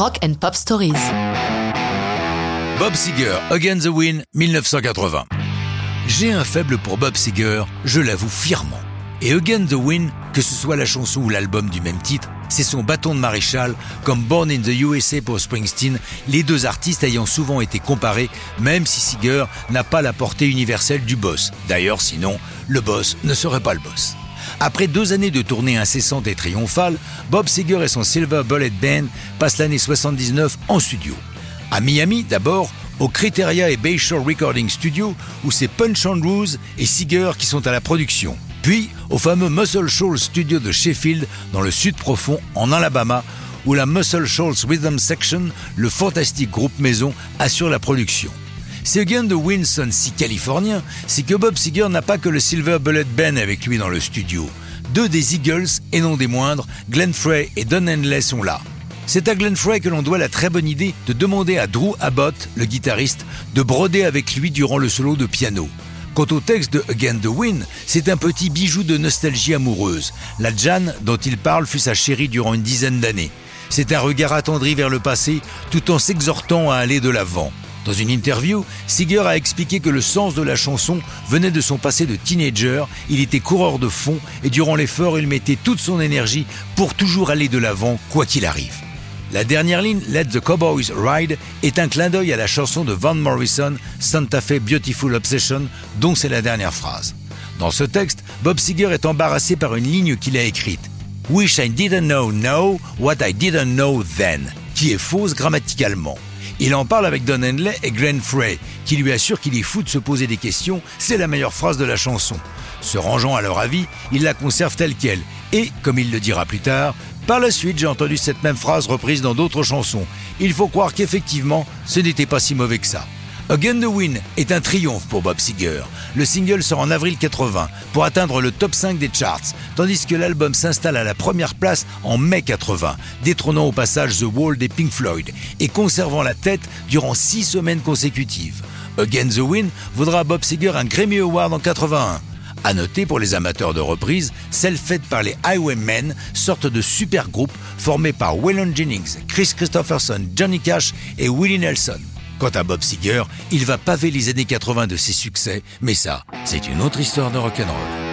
Rock and Pop Stories. Bob Seger, Again the Win, 1980. J'ai un faible pour Bob Seger, je l'avoue fièrement. Et Again the Win, que ce soit la chanson ou l'album du même titre, c'est son bâton de maréchal, comme Born in the USA pour Springsteen, les deux artistes ayant souvent été comparés, même si Seger n'a pas la portée universelle du boss. D'ailleurs, sinon, le boss ne serait pas le boss. Après deux années de tournée incessante et triomphale, Bob Seger et son Silver Bullet Band passent l'année 79 en studio. À Miami, d'abord, au Criteria et Bayshore Recording Studio, où c'est Punch Andrews et Seeger qui sont à la production. Puis, au fameux Muscle Shoals Studio de Sheffield, dans le sud profond, en Alabama, où la Muscle Shoals Rhythm Section, le fantastique groupe maison, assure la production. C'est again de Winson si californien, c'est que Bob Seger n'a pas que le Silver Bullet Band avec lui dans le studio. Deux des Eagles, et non des moindres, Glenn Frey et Don Henley sont là. C'est à Glenn Frey que l'on doit la très bonne idée de demander à Drew Abbott, le guitariste, de broder avec lui durant le solo de piano. Quant au texte de Again the Win, c'est un petit bijou de nostalgie amoureuse. La Jan dont il parle fut sa chérie durant une dizaine d'années. C'est un regard attendri vers le passé tout en s'exhortant à aller de l'avant. Dans une interview, Seeger a expliqué que le sens de la chanson venait de son passé de teenager, il était coureur de fond et durant l'effort il mettait toute son énergie pour toujours aller de l'avant quoi qu'il arrive. La dernière ligne, Let the Cowboys Ride, est un clin d'œil à la chanson de Van Morrison, Santa Fe Beautiful Obsession, dont c'est la dernière phrase. Dans ce texte, Bob Seger est embarrassé par une ligne qu'il a écrite. Wish I didn't know now what I didn't know then, qui est fausse grammaticalement. Il en parle avec Don Henley et Glenn Frey, qui lui assurent qu'il est fou de se poser des questions, c'est la meilleure phrase de la chanson. Se rangeant à leur avis, il la conserve telle qu'elle, et, comme il le dira plus tard, par la suite, j'ai entendu cette même phrase reprise dans d'autres chansons. Il faut croire qu'effectivement, ce n'était pas si mauvais que ça. Again the Win est un triomphe pour Bob Seger. Le single sort en avril 80 pour atteindre le top 5 des charts, tandis que l'album s'installe à la première place en mai 80, détrônant au passage The Wall des Pink Floyd et conservant la tête durant six semaines consécutives. Again the Win vaudra à Bob Seger un Grammy Award en 81. À noter pour les amateurs de reprises, celle faite par les Highwaymen, sorte de super groupe formé par Waylon Jennings, Chris Christopherson, Johnny Cash et Willie Nelson. Quant à Bob Seger, il va paver les années 80 de ses succès, mais ça, c'est une autre histoire de rock'n'roll.